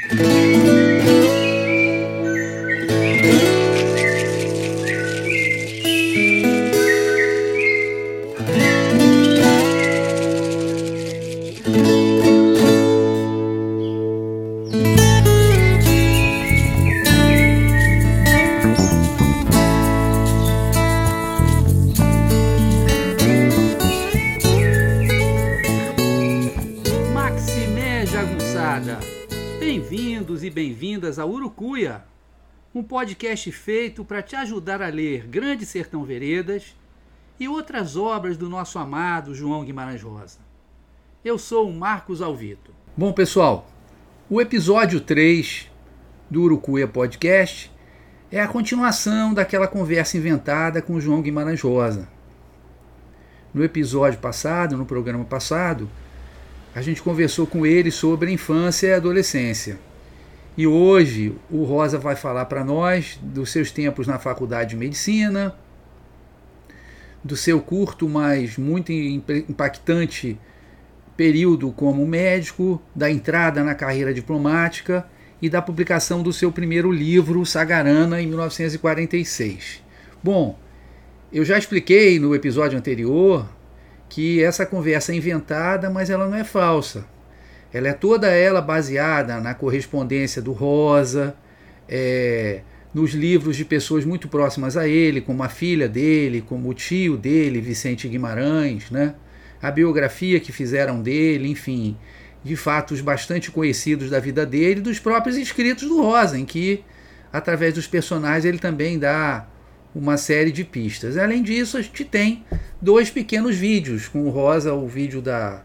Maximé podcast feito para te ajudar a ler Grande Sertão Veredas e outras obras do nosso amado João Guimarães Rosa. Eu sou o Marcos Alvito. Bom, pessoal, o episódio 3 do Urucuia Podcast é a continuação daquela conversa inventada com o João Guimarães Rosa. No episódio passado, no programa passado, a gente conversou com ele sobre a infância e a adolescência. E hoje o Rosa vai falar para nós dos seus tempos na faculdade de medicina, do seu curto, mas muito impactante período como médico, da entrada na carreira diplomática e da publicação do seu primeiro livro, Sagarana, em 1946. Bom, eu já expliquei no episódio anterior que essa conversa é inventada, mas ela não é falsa. Ela é toda ela baseada na correspondência do Rosa, é, nos livros de pessoas muito próximas a ele, como a filha dele, como o tio dele, Vicente Guimarães, né? a biografia que fizeram dele, enfim, de fatos bastante conhecidos da vida dele, dos próprios escritos do Rosa, em que, através dos personagens, ele também dá uma série de pistas. Além disso, a gente tem dois pequenos vídeos com o Rosa, o vídeo da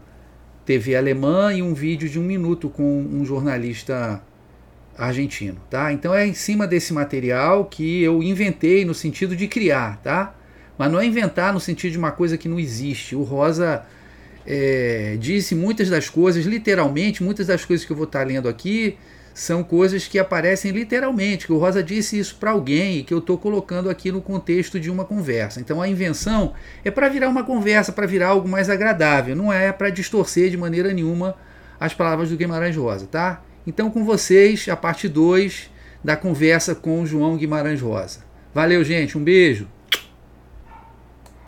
TV alemã e um vídeo de um minuto com um jornalista argentino, tá? Então é em cima desse material que eu inventei no sentido de criar, tá? Mas não é inventar no sentido de uma coisa que não existe. O Rosa é, disse muitas das coisas, literalmente, muitas das coisas que eu vou estar lendo aqui são coisas que aparecem literalmente, que o Rosa disse isso para alguém e que eu estou colocando aqui no contexto de uma conversa. Então a invenção é para virar uma conversa, para virar algo mais agradável, não é para distorcer de maneira nenhuma as palavras do Guimarães Rosa, tá? Então com vocês, a parte 2 da conversa com o João Guimarães Rosa. Valeu, gente, um beijo.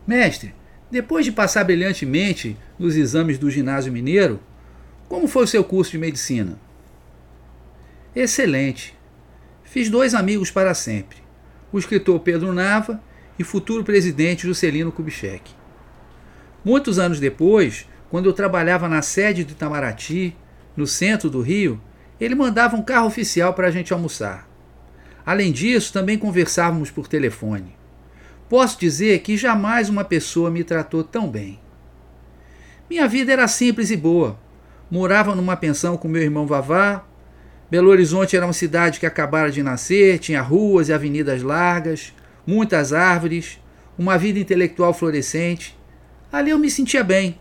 Mestre, depois de passar brilhantemente nos exames do ginásio mineiro, como foi o seu curso de medicina? Excelente. Fiz dois amigos para sempre: o escritor Pedro Nava e futuro presidente Juscelino Kubitschek. Muitos anos depois, quando eu trabalhava na sede do Itamaraty, no centro do Rio, ele mandava um carro oficial para a gente almoçar. Além disso, também conversávamos por telefone. Posso dizer que jamais uma pessoa me tratou tão bem. Minha vida era simples e boa. Morava numa pensão com meu irmão Vavá, Belo Horizonte era uma cidade que acabara de nascer, tinha ruas e avenidas largas, muitas árvores, uma vida intelectual florescente. Ali eu me sentia bem.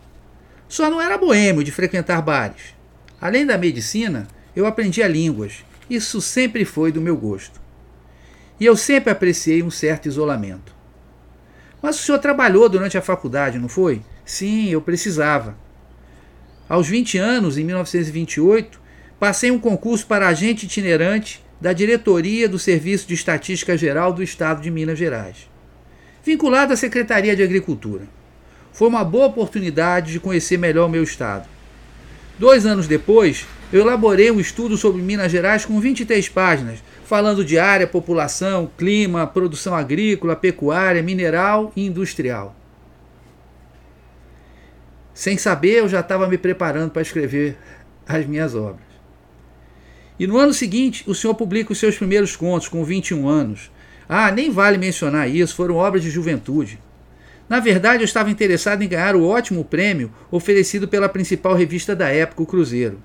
Só não era boêmio de frequentar bares. Além da medicina, eu aprendia línguas. Isso sempre foi do meu gosto. E eu sempre apreciei um certo isolamento. Mas o senhor trabalhou durante a faculdade, não foi? Sim, eu precisava. Aos 20 anos, em 1928, Passei um concurso para agente itinerante da diretoria do Serviço de Estatística Geral do Estado de Minas Gerais, vinculado à Secretaria de Agricultura. Foi uma boa oportunidade de conhecer melhor o meu estado. Dois anos depois, eu elaborei um estudo sobre Minas Gerais com 23 páginas, falando de área, população, clima, produção agrícola, pecuária, mineral e industrial. Sem saber, eu já estava me preparando para escrever as minhas obras. E no ano seguinte, o senhor publica os seus primeiros contos com 21 anos. Ah, nem vale mencionar isso, foram obras de juventude. Na verdade, eu estava interessado em ganhar o ótimo prêmio oferecido pela principal revista da época, o Cruzeiro.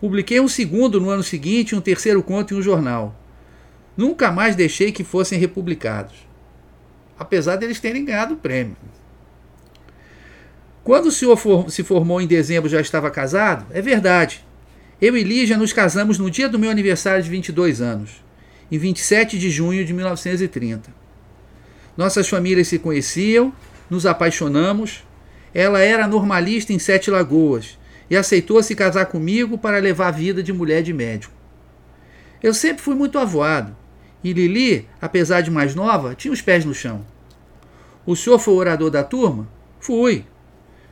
Publiquei um segundo no ano seguinte, um terceiro conto em um jornal. Nunca mais deixei que fossem republicados, apesar deles terem ganhado o prêmio. Quando o senhor for, se formou em dezembro já estava casado? É verdade. Eu e Lígia nos casamos no dia do meu aniversário de 22 anos, em 27 de junho de 1930. Nossas famílias se conheciam, nos apaixonamos. Ela era normalista em Sete Lagoas e aceitou se casar comigo para levar a vida de mulher de médico. Eu sempre fui muito avoado, e Lili, apesar de mais nova, tinha os pés no chão. O senhor foi orador da turma? Fui.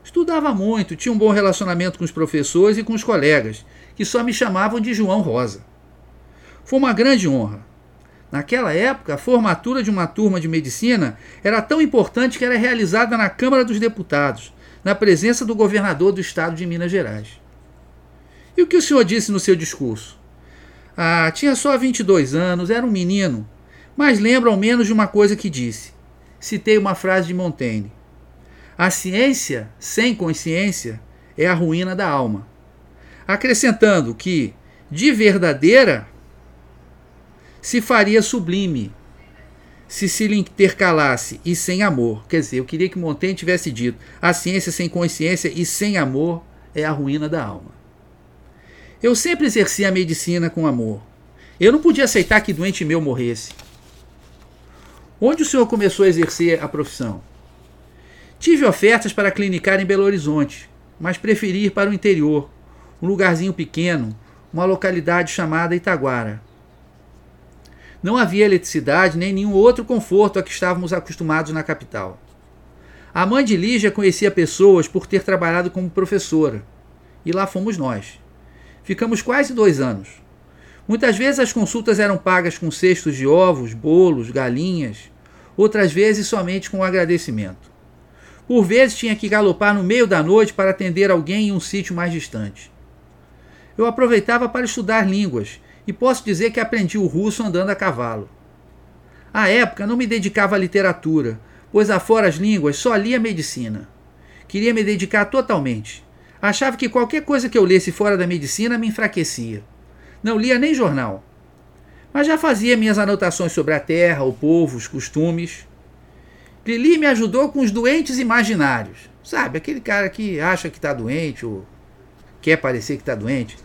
Estudava muito, tinha um bom relacionamento com os professores e com os colegas, que só me chamavam de João Rosa. Foi uma grande honra. Naquela época, a formatura de uma turma de medicina era tão importante que era realizada na Câmara dos Deputados, na presença do governador do estado de Minas Gerais. E o que o senhor disse no seu discurso? Ah, tinha só 22 anos, era um menino, mas lembro ao menos de uma coisa que disse. Citei uma frase de Montaigne: A ciência sem consciência é a ruína da alma. Acrescentando que, de verdadeira, se faria sublime se se intercalasse e sem amor. Quer dizer, eu queria que Montaigne tivesse dito: a ciência sem consciência e sem amor é a ruína da alma. Eu sempre exerci a medicina com amor. Eu não podia aceitar que doente meu morresse. Onde o senhor começou a exercer a profissão? Tive ofertas para clinicar em Belo Horizonte, mas preferi ir para o interior, um lugarzinho pequeno, uma localidade chamada Itaguara. Não havia eletricidade nem nenhum outro conforto a que estávamos acostumados na capital. A mãe de Lígia conhecia pessoas por ter trabalhado como professora. E lá fomos nós. Ficamos quase dois anos. Muitas vezes as consultas eram pagas com cestos de ovos, bolos, galinhas, outras vezes somente com agradecimento. Por vezes tinha que galopar no meio da noite para atender alguém em um sítio mais distante. Eu aproveitava para estudar línguas e posso dizer que aprendi o russo andando a cavalo. À época não me dedicava à literatura, pois afora as línguas só lia medicina. Queria me dedicar totalmente. Achava que qualquer coisa que eu lesse fora da medicina me enfraquecia. Não lia nem jornal. Mas já fazia minhas anotações sobre a terra, o povo, os costumes. Lili me ajudou com os doentes imaginários. Sabe, aquele cara que acha que está doente ou quer parecer que está doente.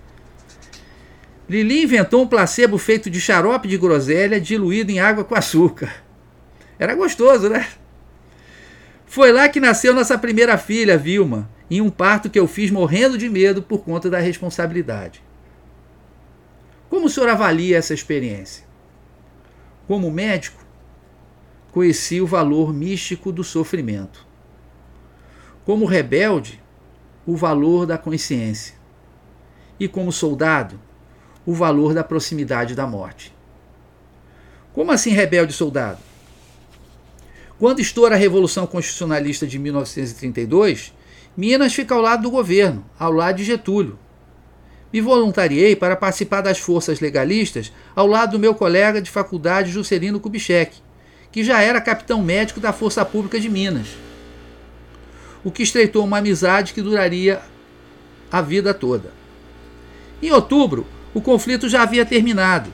Lili inventou um placebo feito de xarope de groselha diluído em água com açúcar. Era gostoso, né? Foi lá que nasceu nossa primeira filha, Vilma, em um parto que eu fiz morrendo de medo por conta da responsabilidade. Como o senhor avalia essa experiência? Como médico, conheci o valor místico do sofrimento. Como rebelde, o valor da consciência. E como soldado, o valor da proximidade da morte. Como assim rebelde soldado? Quando estoura a Revolução Constitucionalista de 1932, Minas fica ao lado do governo, ao lado de Getúlio. Me voluntariei para participar das forças legalistas ao lado do meu colega de faculdade Juscelino Kubitschek, que já era capitão médico da Força Pública de Minas. O que estreitou uma amizade que duraria a vida toda. Em outubro, o conflito já havia terminado.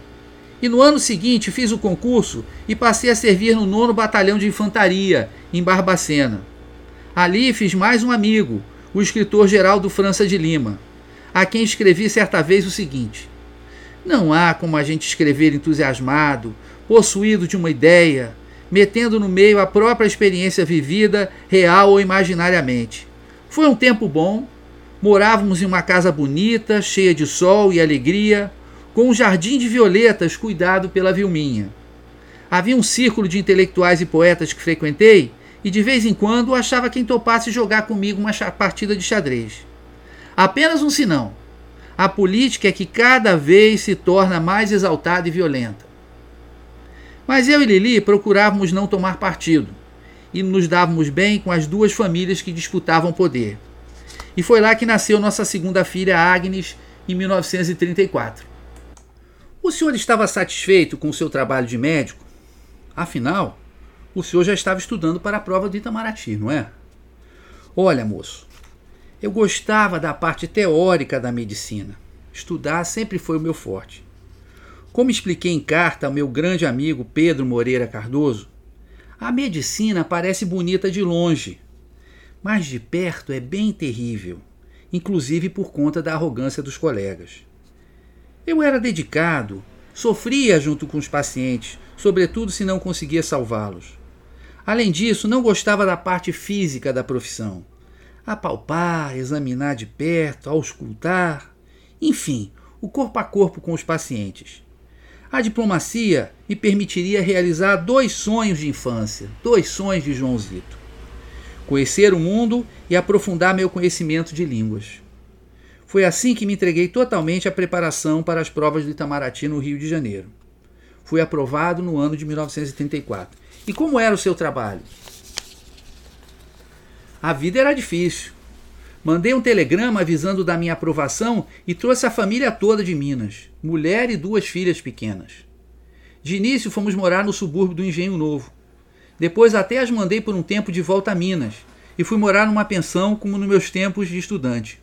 E no ano seguinte fiz o concurso e passei a servir no 9 Batalhão de Infantaria, em Barbacena. Ali fiz mais um amigo, o escritor Geraldo França de Lima, a quem escrevi certa vez o seguinte: Não há como a gente escrever entusiasmado, possuído de uma ideia, metendo no meio a própria experiência vivida, real ou imaginariamente. Foi um tempo bom, Morávamos em uma casa bonita, cheia de sol e alegria, com um jardim de violetas cuidado pela Vilminha. Havia um círculo de intelectuais e poetas que frequentei e de vez em quando achava quem topasse jogar comigo uma partida de xadrez. Apenas um sinão. A política é que cada vez se torna mais exaltada e violenta. Mas eu e Lili procurávamos não tomar partido e nos dávamos bem com as duas famílias que disputavam poder. E foi lá que nasceu nossa segunda filha, Agnes, em 1934. O senhor estava satisfeito com o seu trabalho de médico? Afinal, o senhor já estava estudando para a prova do Itamaraty, não é? Olha, moço, eu gostava da parte teórica da medicina. Estudar sempre foi o meu forte. Como expliquei em carta ao meu grande amigo Pedro Moreira Cardoso, a medicina parece bonita de longe, mas de perto é bem terrível, inclusive por conta da arrogância dos colegas. Eu era dedicado, sofria junto com os pacientes, sobretudo se não conseguia salvá-los. Além disso, não gostava da parte física da profissão. apalpar, examinar de perto, auscultar, enfim, o corpo a corpo com os pacientes. A diplomacia me permitiria realizar dois sonhos de infância, dois sonhos de Joãozito: conhecer o mundo e aprofundar meu conhecimento de línguas. Foi assim que me entreguei totalmente à preparação para as provas do Itamaraty no Rio de Janeiro. Fui aprovado no ano de 1934. E como era o seu trabalho? A vida era difícil. Mandei um telegrama avisando da minha aprovação e trouxe a família toda de Minas, mulher e duas filhas pequenas. De início fomos morar no subúrbio do Engenho Novo. Depois até as mandei por um tempo de volta a Minas e fui morar numa pensão como nos meus tempos de estudante.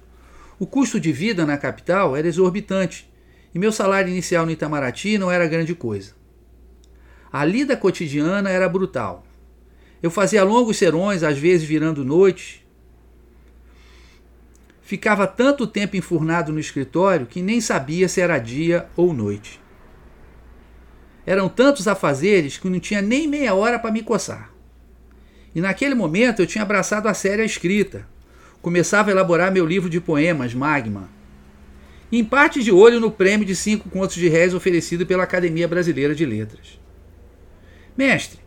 O custo de vida na capital era exorbitante e meu salário inicial no Itamaraty não era grande coisa. A lida cotidiana era brutal. Eu fazia longos serões, às vezes virando noite. Ficava tanto tempo enfurnado no escritório que nem sabia se era dia ou noite. Eram tantos afazeres que não tinha nem meia hora para me coçar. E naquele momento eu tinha abraçado a séria escrita, começava a elaborar meu livro de poemas, Magma. Em parte de olho no prêmio de cinco contos de réis oferecido pela Academia Brasileira de Letras. Mestre,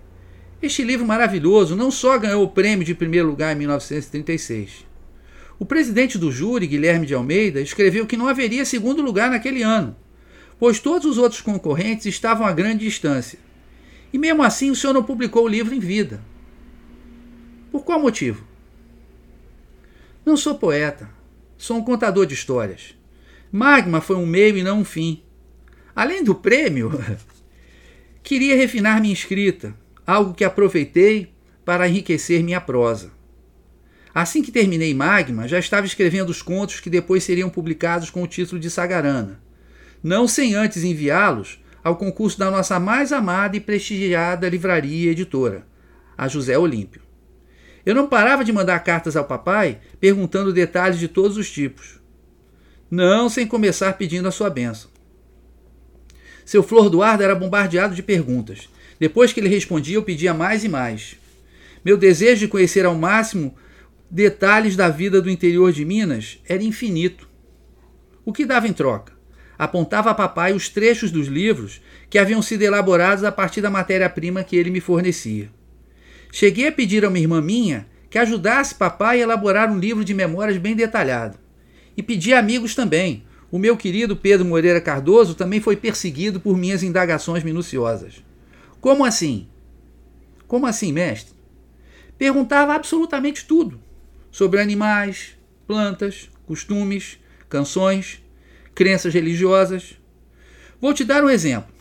este livro maravilhoso não só ganhou o prêmio de primeiro lugar em 1936. O presidente do júri, Guilherme de Almeida, escreveu que não haveria segundo lugar naquele ano, pois todos os outros concorrentes estavam a grande distância. E mesmo assim o senhor não publicou o livro em vida. Por qual motivo? Não sou poeta. Sou um contador de histórias. Magma foi um meio e não um fim. Além do prêmio, queria refinar minha escrita, algo que aproveitei para enriquecer minha prosa. Assim que terminei Magma, já estava escrevendo os contos que depois seriam publicados com o título de Sagarana, não sem antes enviá-los ao concurso da nossa mais amada e prestigiada livraria editora, a José Olímpio. Eu não parava de mandar cartas ao papai perguntando detalhes de todos os tipos. Não sem começar pedindo a sua bênção. Seu Flor do Ardo era bombardeado de perguntas. Depois que ele respondia, eu pedia mais e mais. Meu desejo de conhecer ao máximo detalhes da vida do interior de Minas era infinito. O que dava em troca? Apontava a papai os trechos dos livros que haviam sido elaborados a partir da matéria-prima que ele me fornecia. Cheguei a pedir a uma irmã minha que ajudasse papai a elaborar um livro de memórias bem detalhado. E pedi a amigos também. O meu querido Pedro Moreira Cardoso também foi perseguido por minhas indagações minuciosas. Como assim? Como assim, mestre? Perguntava absolutamente tudo sobre animais, plantas, costumes, canções, crenças religiosas. Vou te dar um exemplo.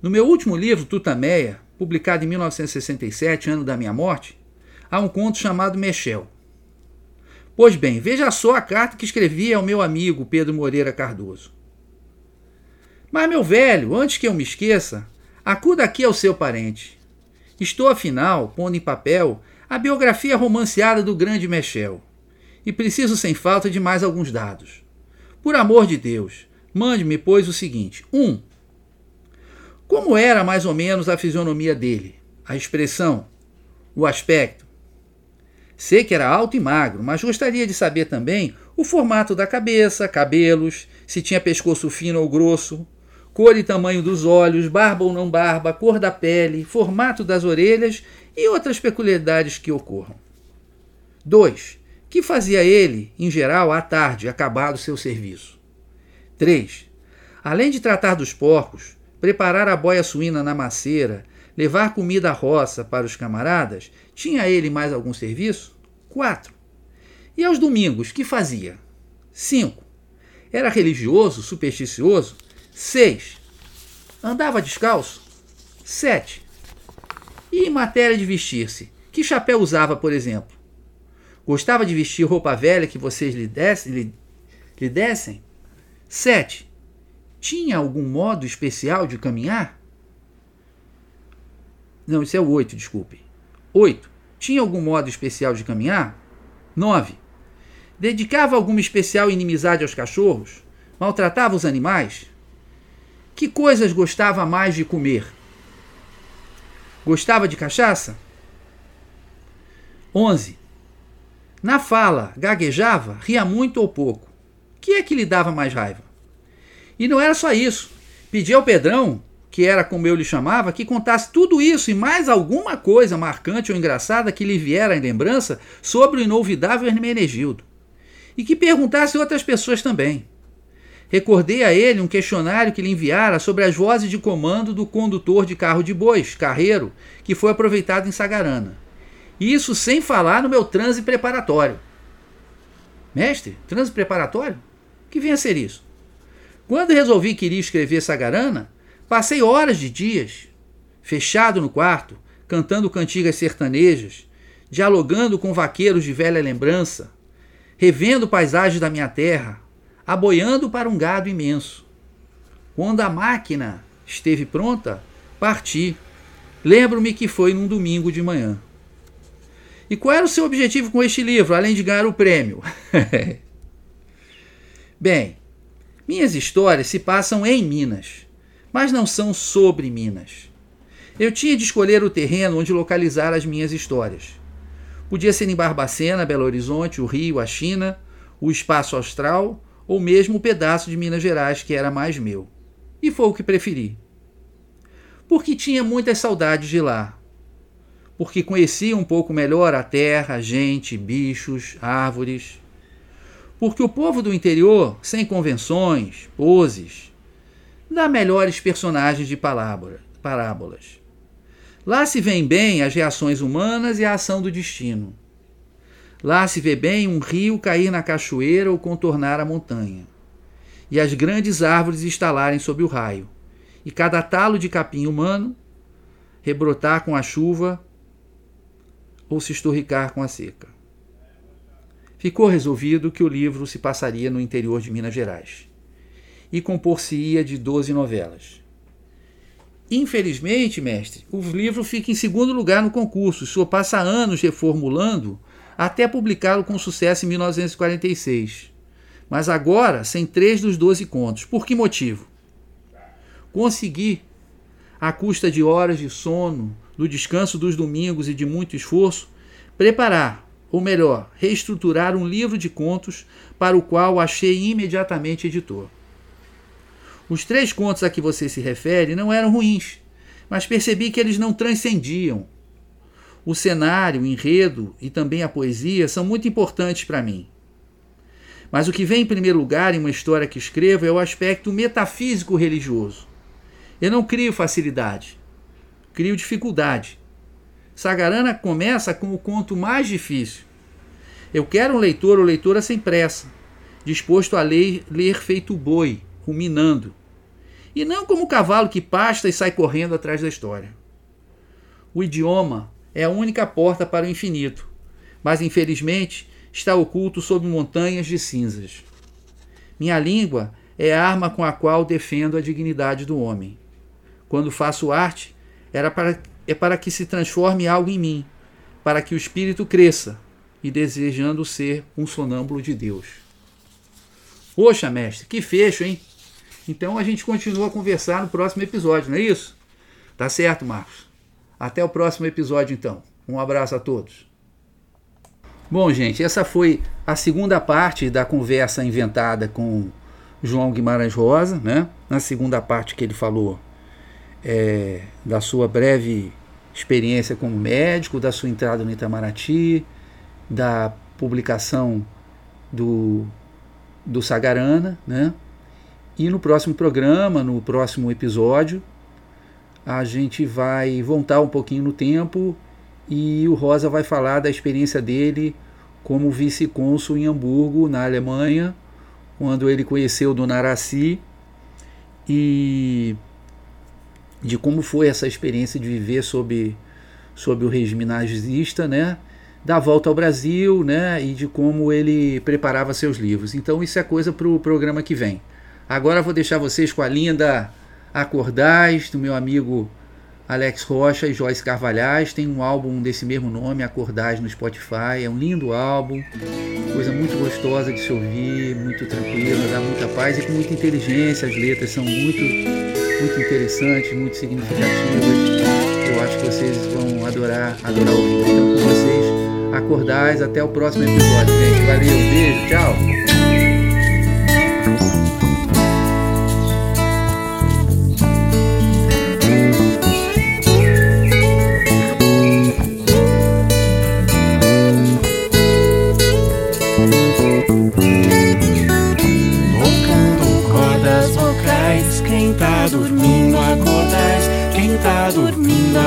No meu último livro, Tutameia, publicado em 1967, ano da minha morte, há um conto chamado Mechel. Pois bem, veja só a carta que escrevi ao meu amigo Pedro Moreira Cardoso. Mas, meu velho, antes que eu me esqueça, acuda aqui ao seu parente. Estou, afinal, pondo em papel a biografia romanceada do grande Mechel. E preciso, sem falta, de mais alguns dados. Por amor de Deus, mande-me, pois, o seguinte: 1. Um, como era mais ou menos a fisionomia dele? A expressão? O aspecto? Sei que era alto e magro, mas gostaria de saber também o formato da cabeça, cabelos, se tinha pescoço fino ou grosso, cor e tamanho dos olhos, barba ou não barba, cor da pele, formato das orelhas e outras peculiaridades que ocorram. 2. Que fazia ele, em geral, à tarde, acabado seu serviço? 3. Além de tratar dos porcos, preparar a boia suína na maceira, levar comida à roça para os camaradas, tinha ele mais algum serviço? 4. E aos domingos, que fazia? 5. Era religioso, supersticioso? 6. Andava descalço? 7. E em matéria de vestir-se, que chapéu usava, por exemplo? Gostava de vestir roupa velha que vocês lhe dessem? Lhe, lhe dessem? 7. Tinha algum modo especial de caminhar? Não, isso é o 8, desculpe. 8. Tinha algum modo especial de caminhar? 9. Dedicava alguma especial inimizade aos cachorros? Maltratava os animais? Que coisas gostava mais de comer? Gostava de cachaça? 11. Na fala, gaguejava, ria muito ou pouco. Que é que lhe dava mais raiva? E não era só isso. Pedia ao Pedrão, que era como eu lhe chamava, que contasse tudo isso e mais alguma coisa marcante ou engraçada que lhe viera em lembrança sobre o inolvidável Hermenegildo. E que perguntasse outras pessoas também. Recordei a ele um questionário que lhe enviara sobre as vozes de comando do condutor de carro de bois, carreiro, que foi aproveitado em Sagarana. Isso sem falar no meu transe preparatório. Mestre, transe preparatório? Que vinha a ser isso? Quando resolvi que iria escrever Sagarana, passei horas de dias, fechado no quarto, cantando cantigas sertanejas, dialogando com vaqueiros de velha lembrança, revendo paisagens da minha terra, aboiando para um gado imenso. Quando a máquina esteve pronta, parti. Lembro-me que foi num domingo de manhã. E qual era o seu objetivo com este livro, além de ganhar o prêmio? Bem, minhas histórias se passam em Minas, mas não são sobre Minas. Eu tinha de escolher o terreno onde localizar as minhas histórias. Podia ser em Barbacena, Belo Horizonte, o Rio, a China, o espaço austral ou mesmo o pedaço de Minas Gerais que era mais meu. E foi o que preferi. Porque tinha muitas saudades de lá, porque conhecia um pouco melhor a terra, gente, bichos, árvores. Porque o povo do interior, sem convenções, poses, dá melhores personagens de parábolas. Lá se vêem bem as reações humanas e a ação do destino. Lá se vê bem um rio cair na cachoeira ou contornar a montanha, e as grandes árvores estalarem sob o raio, e cada talo de capim humano rebrotar com a chuva ou se esturricar com a seca. Ficou resolvido que o livro se passaria no interior de Minas Gerais e compor-se-ia de doze novelas. Infelizmente, mestre, o livro fica em segundo lugar no concurso. Senhor passa anos reformulando até publicá-lo com sucesso em 1946. Mas agora, sem três dos doze contos. Por que motivo? Consegui, à custa de horas de sono, do descanso dos domingos e de muito esforço, preparar, ou melhor, reestruturar um livro de contos para o qual achei imediatamente editor. Os três contos a que você se refere não eram ruins, mas percebi que eles não transcendiam. O cenário, o enredo e também a poesia são muito importantes para mim. Mas o que vem em primeiro lugar em uma história que escrevo é o aspecto metafísico religioso. Eu não crio facilidade crio dificuldade. Sagarana começa com o conto mais difícil. Eu quero um leitor ou leitora sem pressa, disposto a ler, ler feito boi, ruminando, e não como o cavalo que pasta e sai correndo atrás da história. O idioma é a única porta para o infinito, mas infelizmente está oculto sob montanhas de cinzas. Minha língua é a arma com a qual defendo a dignidade do homem. Quando faço arte, era para, é para que se transforme algo em mim, para que o espírito cresça e desejando ser um sonâmbulo de Deus. Poxa, mestre, que fecho, hein? Então a gente continua a conversar no próximo episódio, não é isso? Tá certo, Marcos. Até o próximo episódio, então. Um abraço a todos. Bom, gente, essa foi a segunda parte da conversa inventada com João Guimarães Rosa, né? Na segunda parte que ele falou é, da sua breve experiência como médico, da sua entrada no Itamaraty, da publicação do, do Sagarana, né? E no próximo programa, no próximo episódio, a gente vai voltar um pouquinho no tempo e o Rosa vai falar da experiência dele como vice-cônsul em Hamburgo, na Alemanha, quando ele conheceu Dona Araci e de como foi essa experiência de viver sob, sob o regime nazista, né? da volta ao Brasil né? e de como ele preparava seus livros. Então, isso é coisa para o programa que vem. Agora vou deixar vocês com a linda Acordais, do meu amigo Alex Rocha e Joyce Carvalhais. Tem um álbum desse mesmo nome, Acordais, no Spotify. É um lindo álbum, coisa muito gostosa de se ouvir, muito tranquila, dá muita paz e com muita inteligência. As letras são muito muito interessantes, muito significativas. Eu acho que vocês vão adorar, adorar ouvir. Então, com vocês, acordais. Até o próximo episódio, gente. Valeu, beijo, tchau.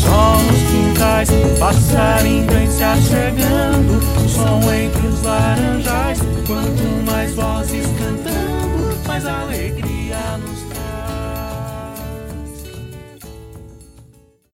só nos quintais, passarinho vem se achegando. Som entre os laranjais, quanto mais vozes cantando, mais alegria.